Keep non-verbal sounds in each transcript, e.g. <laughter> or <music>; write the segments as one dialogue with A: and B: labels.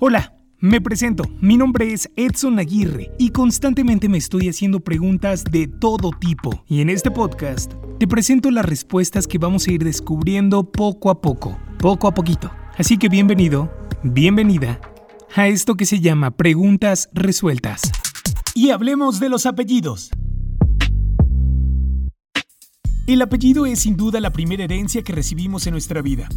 A: Hola, me presento. Mi nombre es Edson Aguirre y constantemente me estoy haciendo preguntas de todo tipo. Y en este podcast te presento las respuestas que vamos a ir descubriendo poco a poco, poco a poquito. Así que bienvenido, bienvenida a esto que se llama Preguntas Resueltas. Y hablemos de los apellidos. El apellido es sin duda la primera herencia que recibimos en nuestra vida.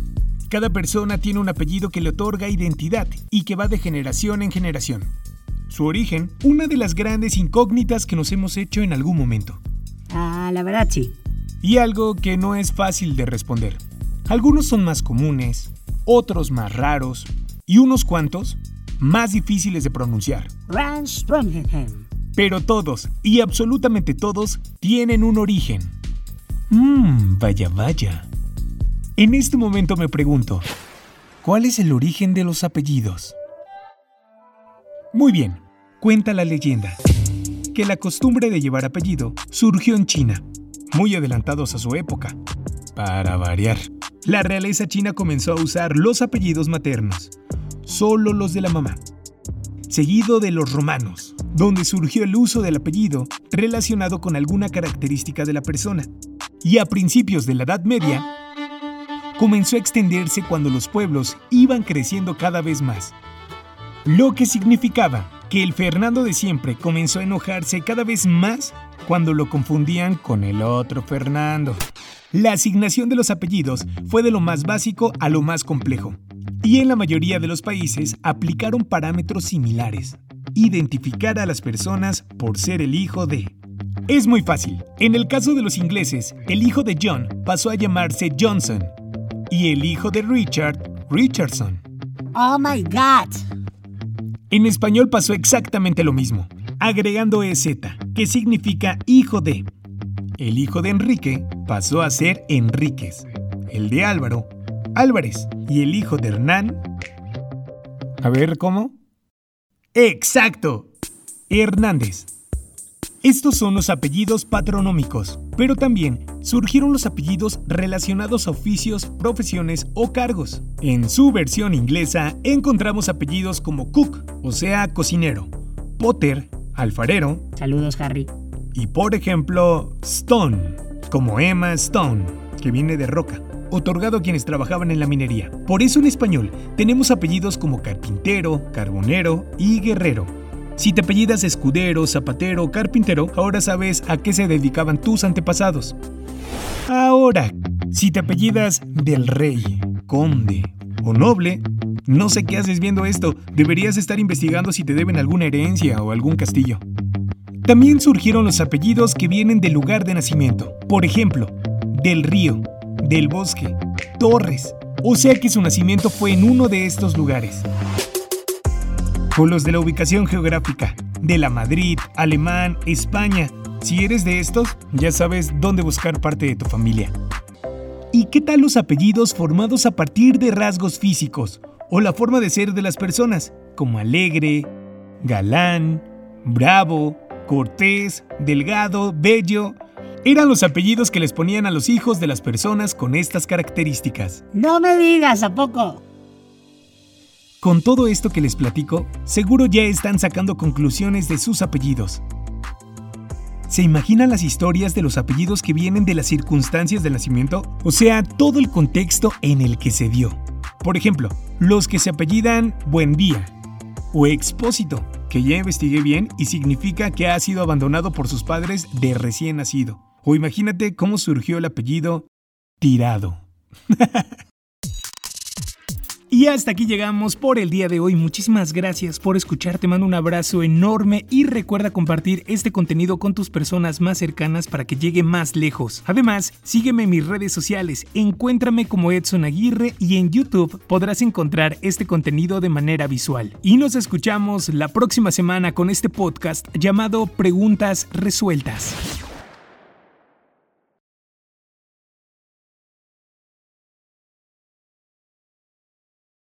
A: Cada persona tiene un apellido que le otorga identidad y que va de generación en generación. Su origen, una de las grandes incógnitas que nos hemos hecho en algún momento.
B: Ah, la verdad sí.
A: Y algo que no es fácil de responder. Algunos son más comunes, otros más raros y unos cuantos más difíciles de pronunciar. Pero todos, y absolutamente todos, tienen un origen. Mmm, vaya, vaya. En este momento me pregunto, ¿cuál es el origen de los apellidos? Muy bien, cuenta la leyenda que la costumbre de llevar apellido surgió en China, muy adelantados a su época. Para variar, la realeza china comenzó a usar los apellidos maternos, solo los de la mamá, seguido de los romanos, donde surgió el uso del apellido relacionado con alguna característica de la persona. Y a principios de la Edad Media, comenzó a extenderse cuando los pueblos iban creciendo cada vez más. Lo que significaba que el Fernando de siempre comenzó a enojarse cada vez más cuando lo confundían con el otro Fernando. La asignación de los apellidos fue de lo más básico a lo más complejo, y en la mayoría de los países aplicaron parámetros similares. Identificar a las personas por ser el hijo de. Es muy fácil. En el caso de los ingleses, el hijo de John pasó a llamarse Johnson y el hijo de Richard, Richardson.
B: Oh my God.
A: En español pasó exactamente lo mismo, agregando EZ, que significa hijo de. El hijo de Enrique pasó a ser Enríquez, el de Álvaro, Álvarez, y el hijo de Hernán. A ver, ¿cómo? ¡Exacto! Hernández. Estos son los apellidos patronómicos, pero también surgieron los apellidos relacionados a oficios, profesiones o cargos. En su versión inglesa encontramos apellidos como Cook, o sea, cocinero, Potter, alfarero.
B: Saludos, Harry.
A: Y por ejemplo, Stone, como Emma Stone, que viene de roca, otorgado a quienes trabajaban en la minería. Por eso en español tenemos apellidos como carpintero, carbonero y guerrero. Si te apellidas escudero, zapatero carpintero, ahora sabes a qué se dedicaban tus antepasados. Ahora, si te apellidas del rey, conde o noble, no sé qué haces viendo esto, deberías estar investigando si te deben alguna herencia o algún castillo. También surgieron los apellidos que vienen del lugar de nacimiento, por ejemplo, del río, del bosque, torres, o sea que su nacimiento fue en uno de estos lugares o los de la ubicación geográfica, de la Madrid, Alemán, España. Si eres de estos, ya sabes dónde buscar parte de tu familia. ¿Y qué tal los apellidos formados a partir de rasgos físicos o la forma de ser de las personas, como alegre, galán, bravo, cortés, delgado, bello? Eran los apellidos que les ponían a los hijos de las personas con estas características.
B: No me digas, ¿a poco?
A: Con todo esto que les platico, seguro ya están sacando conclusiones de sus apellidos. ¿Se imaginan las historias de los apellidos que vienen de las circunstancias del nacimiento? O sea, todo el contexto en el que se dio. Por ejemplo, los que se apellidan Buendía o Expósito, que ya investigué bien y significa que ha sido abandonado por sus padres de recién nacido. O imagínate cómo surgió el apellido Tirado. <laughs> Y hasta aquí llegamos por el día de hoy. Muchísimas gracias por escuchar. Te mando un abrazo enorme y recuerda compartir este contenido con tus personas más cercanas para que llegue más lejos. Además, sígueme en mis redes sociales. Encuéntrame como Edson Aguirre y en YouTube podrás encontrar este contenido de manera visual. Y nos escuchamos la próxima semana con este podcast llamado Preguntas Resueltas.